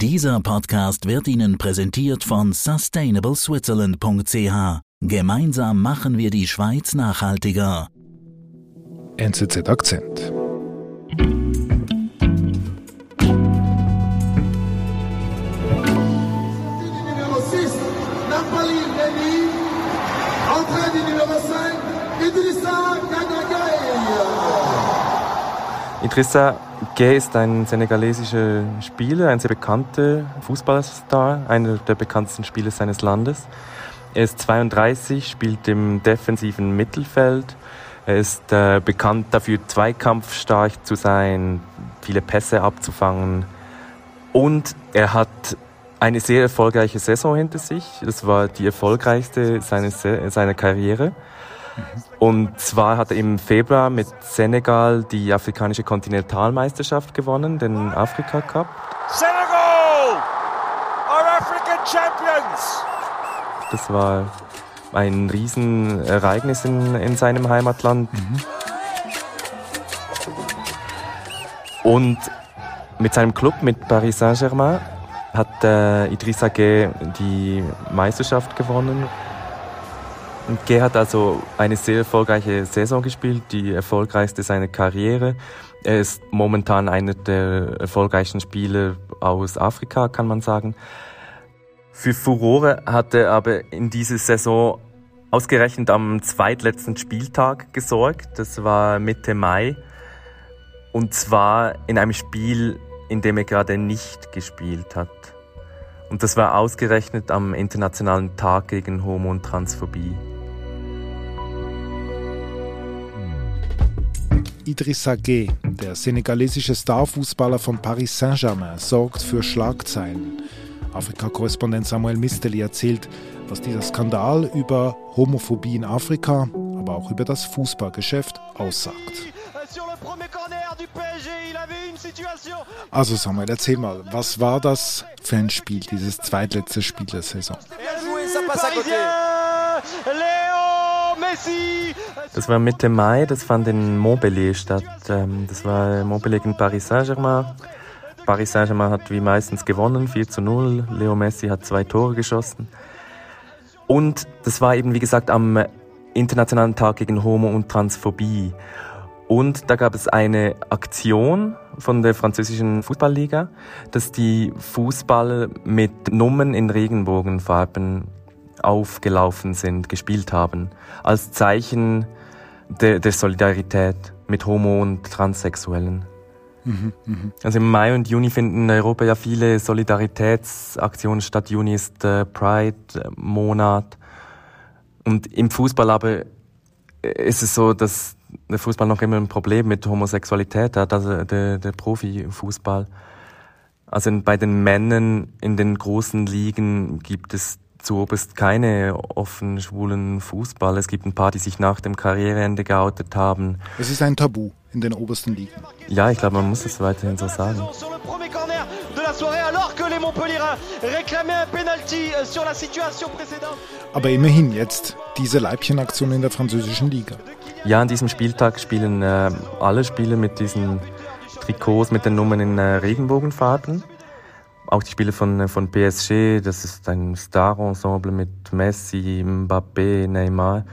Dieser Podcast wird Ihnen präsentiert von sustainableswitzerland.ch. Gemeinsam machen wir die Schweiz nachhaltiger. NZZ Akzent. Idrissa Gueye ist ein senegalesischer Spieler, ein sehr bekannter Fußballstar, einer der bekanntesten Spieler seines Landes. Er ist 32, spielt im defensiven Mittelfeld. Er ist äh, bekannt dafür, zweikampfstark zu sein, viele Pässe abzufangen. Und er hat eine sehr erfolgreiche Saison hinter sich. Das war die erfolgreichste seines, seiner Karriere. Und zwar hat er im Februar mit Senegal die afrikanische Kontinentalmeisterschaft gewonnen, den Afrika Cup. Senegal are African Champions! Das war ein Riesenereignis in, in seinem Heimatland. Mhm. Und mit seinem Club, mit Paris Saint-Germain, hat äh, Idrissa Gueye die Meisterschaft gewonnen. Und G hat also eine sehr erfolgreiche Saison gespielt, die erfolgreichste seiner Karriere. Er ist momentan einer der erfolgreichsten Spieler aus Afrika, kann man sagen. Für Furore hat er aber in dieser Saison ausgerechnet am zweitletzten Spieltag gesorgt. Das war Mitte Mai. Und zwar in einem Spiel, in dem er gerade nicht gespielt hat. Und das war ausgerechnet am Internationalen Tag gegen Homo- und Transphobie. Idrissa Gueye, der senegalesische Starfußballer von Paris Saint-Germain, sorgt für Schlagzeilen. Afrika-Korrespondent Samuel Misteli erzählt, was dieser Skandal über Homophobie in Afrika, aber auch über das Fußballgeschäft aussagt. Also Samuel, erzähl mal, was war das für ein Spiel, dieses zweitletzte Spiel der Saison? Das war Mitte Mai, das fand in Montpellier statt. Ähm, das war Montpellier gegen Paris Saint-Germain. Paris Saint-Germain hat wie meistens gewonnen, 4 zu 0. Leo Messi hat zwei Tore geschossen. Und das war eben, wie gesagt, am Internationalen Tag gegen Homo- und Transphobie. Und da gab es eine Aktion von der französischen Fußballliga, dass die Fußballer mit Nummern in Regenbogenfarben aufgelaufen sind, gespielt haben, als Zeichen der, der Solidarität mit Homo- und Transsexuellen. Mhm, mh. Also im Mai und Juni finden in Europa ja viele Solidaritätsaktionen statt. Juni ist äh, Pride-Monat. Und im Fußball aber ist es so, dass der Fußball noch immer ein Problem mit Homosexualität hat, also der, der Profifußball. Also bei den Männern in den großen Ligen gibt es zu Oberst keine offen schwulen Fußball. Es gibt ein paar, die sich nach dem Karriereende geoutet haben. Es ist ein Tabu in den obersten Ligen. Ja, ich glaube, man muss es weiterhin so sagen. Aber immerhin jetzt diese Leibchenaktion in der französischen Liga. Ja, an diesem Spieltag spielen äh, alle Spieler mit diesen Trikots mit den Nummern in äh, Regenbogenfarben. Auch die Spiele von, von PSG, das ist ein Star-Ensemble mit Messi, Mbappé, Neymar.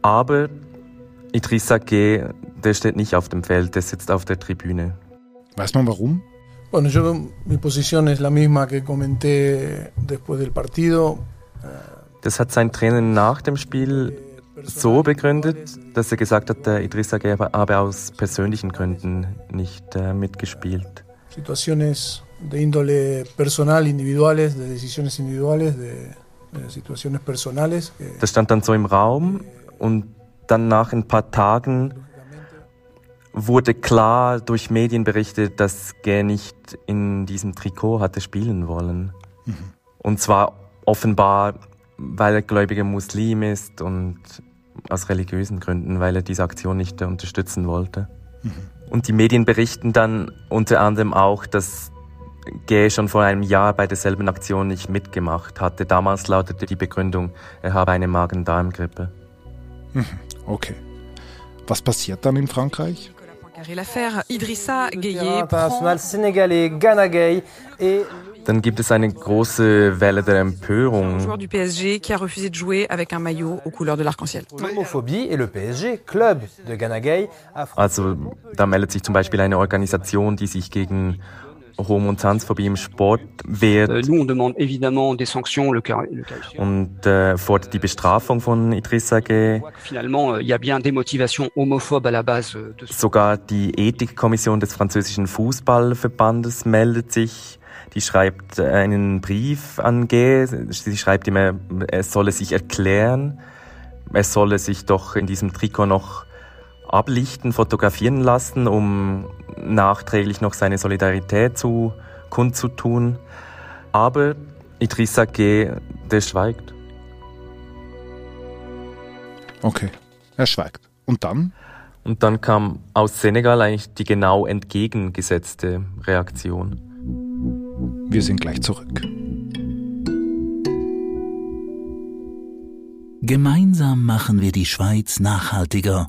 Aber Idrissa Gueye, der steht nicht auf dem Feld, der sitzt auf der Tribüne. Weiß man warum? Bueno, yo, mi posición es la misma que comenté después del partido. Das hat sein Trainer nach dem Spiel so begründet, dass er gesagt hat, der Idrissa habe aus persönlichen Gründen nicht äh, mitgespielt. Situaciones de índole personal, individuales, de decisiones individuales, de, de situaciones personales. Das stand dann so im Raum und dann nach ein paar Tagen wurde klar durch Medien berichtet, dass Gay nicht in diesem Trikot hatte spielen wollen. Mhm. Und zwar offenbar, weil er gläubiger Muslim ist und aus religiösen Gründen, weil er diese Aktion nicht unterstützen wollte. Mhm. Und die Medien berichten dann unter anderem auch, dass Gay schon vor einem Jahr bei derselben Aktion nicht mitgemacht hatte. Damals lautete die Begründung, er habe eine Magen-Darm-Grippe. Mhm. Okay. Was passiert dann in Frankreich? Dann gibt es eine große Welle der Empörung. Joueur du PSG qui a refusé de jouer avec un maillot aux couleurs de l'arc-en-ciel. L'homophobie et le PSG, club de Ghana Gay, Also da meldet sich zum Beispiel eine Organisation, die sich gegen Und Transphobie im Sport wehrt Euh, und äh, fordert die Bestrafung von Idrissa G. On voit que Finalement, euh, euh, Sogar die Ethikkommission des französischen Fußballverbandes meldet sich. Die schreibt äh, einen Brief an G. Sie schreibt ihm, er er solle sich erklären. Er solle sich doch in diesem Trikot noch ablichten, fotografieren lassen, um nachträglich noch seine Solidarität zu kundzutun. Aber Idrissa G., der schweigt. Okay, er schweigt. Und dann? Und dann kam aus Senegal eigentlich die genau entgegengesetzte Reaktion. Wir sind gleich zurück. Gemeinsam machen wir die Schweiz nachhaltiger.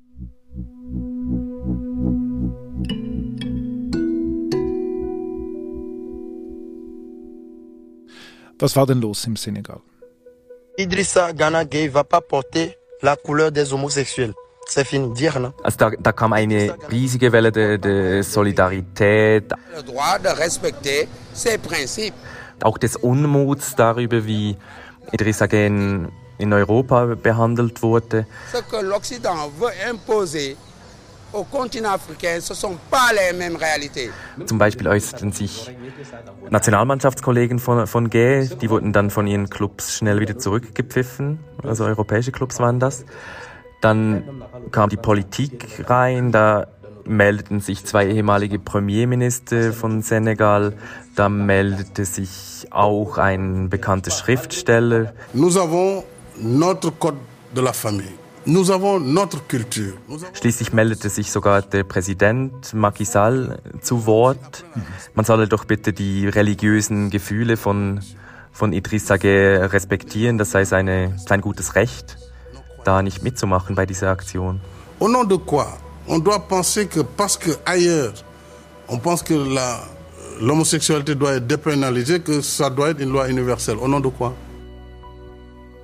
Was war denn los im Senegal? Idrissa Gana Gay va pas porter la couleur des homosexuels. Also da, da kam eine riesige Welle der, der Solidarität, le droit de respecter ses principes. auch des Unmuts darüber, wie Idrissa in, in Europa behandelt wurde. Zum Beispiel äußerten sich Nationalmannschaftskollegen von, von Gueye, die wurden dann von ihren Clubs schnell wieder zurückgepfiffen, also europäische Clubs waren das. Dann kam die Politik rein, da meldeten sich zwei ehemalige Premierminister von Senegal, da meldete sich auch ein bekannter Schriftsteller. Nous avons notre code de la famille. Schließlich meldete sich sogar der Präsident Macky Sall zu Wort. Man solle doch bitte die religiösen Gefühle von, von Idrissa Gueye respektieren. Das sei seine, sein gutes Recht, da nicht mitzumachen bei dieser Aktion. Au nom de quoi On doit penser que parce que ailleurs, on pense que la- l'homosexualité doit être dépénalisée, que ça doit être une loi universelle. Au nom de quoi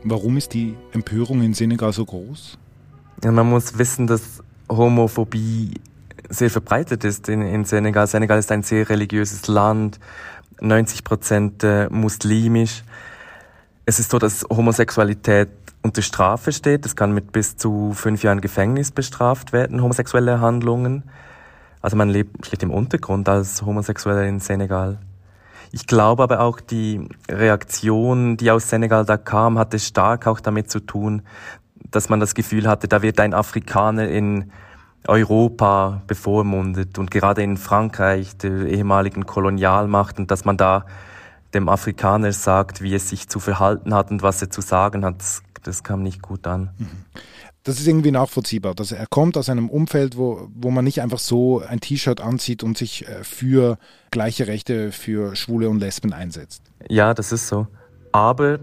Warum ist die Empörung in Senegal so groß? Ja, man muss wissen, dass Homophobie sehr verbreitet ist in, in Senegal. Senegal ist ein sehr religiöses Land, 90 Prozent äh, muslimisch. Es ist so, dass Homosexualität unter Strafe steht. Es kann mit bis zu fünf Jahren Gefängnis bestraft werden, homosexuelle Handlungen. Also man lebt schlicht im Untergrund als Homosexueller in Senegal. Ich glaube aber auch die Reaktion, die aus Senegal da kam, hatte stark auch damit zu tun, dass man das Gefühl hatte, da wird ein Afrikaner in Europa bevormundet und gerade in Frankreich, der ehemaligen Kolonialmacht, und dass man da dem Afrikaner sagt, wie es sich zu verhalten hat und was er zu sagen hat, das, das kam nicht gut an. Das ist irgendwie nachvollziehbar. Dass er kommt aus einem Umfeld, wo, wo man nicht einfach so ein T-Shirt anzieht und sich äh, für gleiche Rechte für Schwule und Lesben einsetzt. Ja, das ist so. Aber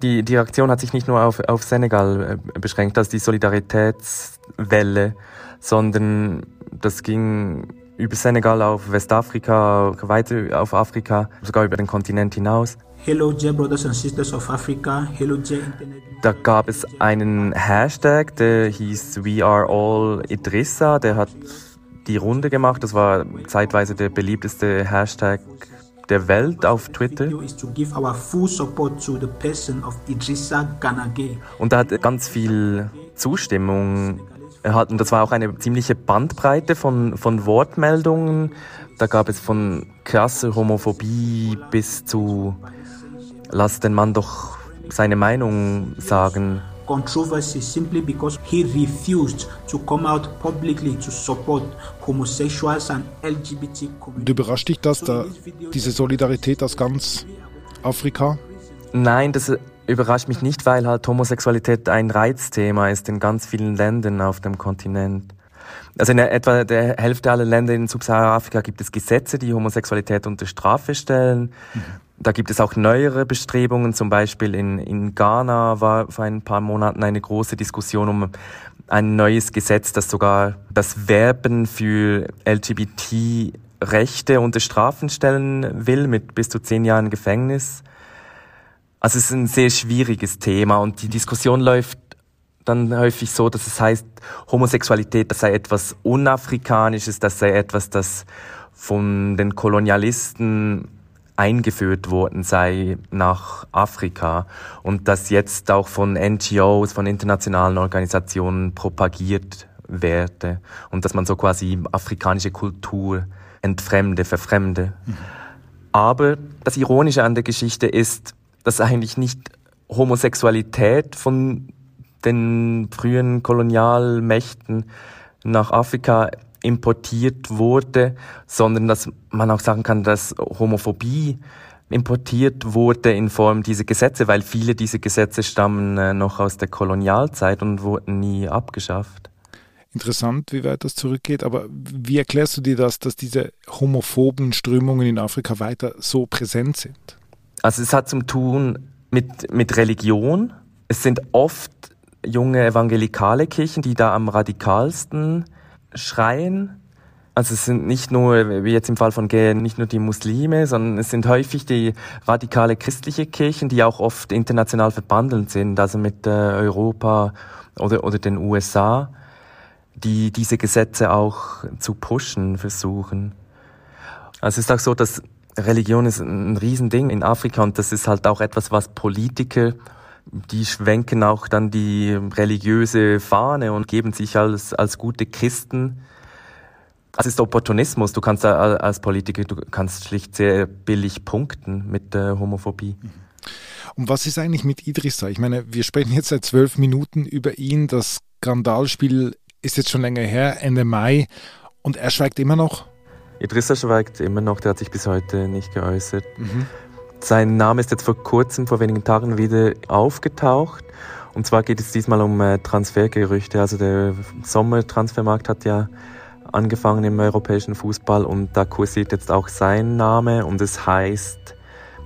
die, die Aktion hat sich nicht nur auf, auf Senegal äh, beschränkt, also die Solidaritätswelle, sondern das ging über Senegal auf Westafrika, weiter auf Afrika, sogar über den Kontinent hinaus. Hello, dear brothers and sisters of Africa. Hello, dear Internet. Da gab es einen Hashtag, der hieß We Are All Idrissa, der hat die Runde gemacht. Das war zeitweise der beliebteste Hashtag der Welt auf Twitter. Und da hat ganz viel Zustimmung erhalten. Das war auch eine ziemliche Bandbreite von, von Wortmeldungen. Da gab es von krasser Homophobie bis zu lass den Mann doch seine Meinung sagen. Controversy simply because he refused to come out publicly to support homosexuals and LGBT Und community. überrascht dich das, da, diese Solidarität aus ganz Afrika? Nein, das überrascht mich nicht, weil halt Homosexualität ein Reizthema ist in ganz vielen Ländern auf dem Kontinent. Also in etwa der Hälfte aller Länder in Subsahara-Afrika gibt es Gesetze, die Homosexualität unter Strafe stellen. Mhm. Da gibt es auch neuere Bestrebungen, zum Beispiel in, in Ghana war vor ein paar Monaten eine große Diskussion um ein neues Gesetz, das sogar das Werben für LGBT-Rechte unter Strafen stellen will, mit bis zu zehn Jahren Gefängnis. Also es ist ein sehr schwieriges Thema und die Diskussion läuft dann häufig so, dass es heißt, Homosexualität, das sei etwas Unafrikanisches, das sei etwas, das von den Kolonialisten eingeführt worden sei nach Afrika und das jetzt auch von NGOs, von internationalen Organisationen propagiert werde und dass man so quasi afrikanische Kultur entfremde, verfremde. Mhm. Aber das Ironische an der Geschichte ist, dass eigentlich nicht Homosexualität von den frühen Kolonialmächten nach Afrika importiert wurde, sondern dass man auch sagen kann, dass Homophobie importiert wurde in Form dieser Gesetze, weil viele dieser Gesetze stammen äh, noch aus der Kolonialzeit und wurden nie abgeschafft. Interessant, wie weit das zurückgeht, aber wie erklärst du dir das, dass diese homophoben Strömungen in Afrika weiter so präsent sind? Also es hat zum tun mit, mit Religion. Es sind oft junge evangelikale Kirchen, die da am radikalsten schreien. Also es sind nicht nur, wie jetzt im Fall von Gay, nicht nur die Muslime, sondern es sind häufig die radikale christliche Kirchen, die auch oft international verbandelt sind, also mit äh, Europa oder, oder den USA, die diese Gesetze auch zu pushen versuchen. Also es ist auch so, dass Religion ist ein Riesending in Afrika und das ist halt auch etwas, was Politiker die schwenken auch dann die religiöse Fahne und geben sich als, als gute Christen. Das ist Opportunismus. Du kannst als Politiker, du kannst schlicht sehr billig punkten mit der Homophobie. Und was ist eigentlich mit Idrissa? Ich meine, wir sprechen jetzt seit zwölf Minuten über ihn. Das Skandalspiel ist jetzt schon länger her, Ende Mai, und er schweigt immer noch. Idrissa schweigt immer noch, der hat sich bis heute nicht geäußert. Mhm. Sein Name ist jetzt vor kurzem, vor wenigen Tagen wieder aufgetaucht. Und zwar geht es diesmal um äh, Transfergerüchte. Also der Sommertransfermarkt hat ja angefangen im europäischen Fußball und da kursiert jetzt auch sein Name und es heißt,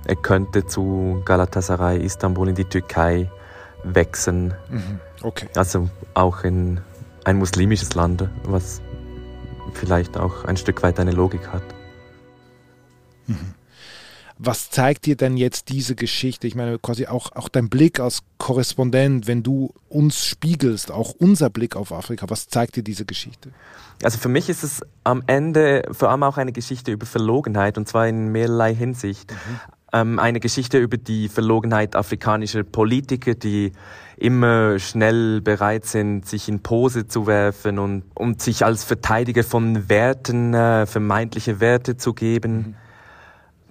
er könnte zu Galatasaray Istanbul in die Türkei wechseln. Mhm. Okay. Also auch in ein muslimisches Land, was vielleicht auch ein Stück weit eine Logik hat. Mhm. Was zeigt dir denn jetzt diese Geschichte? Ich meine, quasi auch, auch dein Blick als Korrespondent, wenn du uns spiegelst, auch unser Blick auf Afrika, was zeigt dir diese Geschichte? Also für mich ist es am Ende vor allem auch eine Geschichte über Verlogenheit und zwar in mehrerlei Hinsicht. Mhm. Ähm, eine Geschichte über die Verlogenheit afrikanischer Politiker, die immer schnell bereit sind, sich in Pose zu werfen und, und sich als Verteidiger von Werten, äh, vermeintliche Werte zu geben. Mhm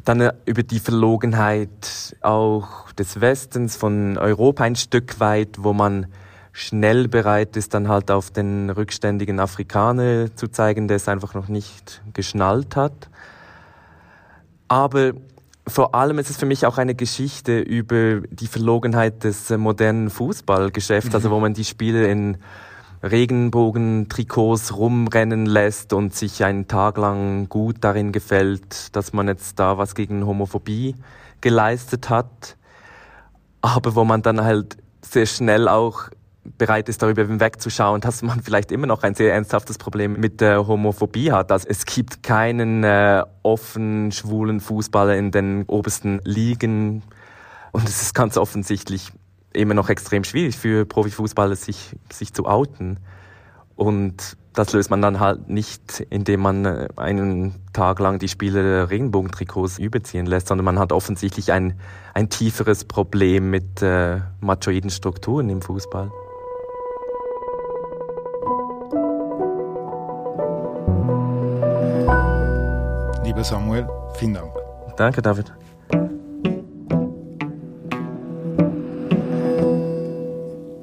dann äh, über die Verlogenheit auch des Westens, von Europa ein Stück weit, wo man schnell bereit ist, dann halt auf den rückständigen Afrikaner zu zeigen, der es einfach noch nicht geschnallt hat. Aber vor allem ist es für mich auch eine Geschichte über die Verlogenheit des modernen Fußballgeschäfts, also wo man die Spiele in Regenbogentrikots rumrennen lässt und sich einen Tag lang gut darin gefällt, dass man jetzt da was gegen Homophobie geleistet hat, aber wo man dann halt sehr schnell auch bereit ist, darüber hinwegzuschauen, dass man vielleicht immer noch ein sehr ernsthaftes Problem mit der Homophobie hat. Also es gibt keinen äh, offen schwulen Fußballer in den obersten Ligen und es ist ganz offensichtlich immer noch extrem schwierig für Profifußballer, sich, sich zu outen. Und das löst man dann halt nicht, indem man äh, einen Tag lang die Spieler Regenbogentrikots überziehen lässt, sondern man hat offensichtlich ein, ein tieferes Problem mit äh, machoiden Strukturen im Fußball. Lieber Samuel, vielen Dank. Danke, David.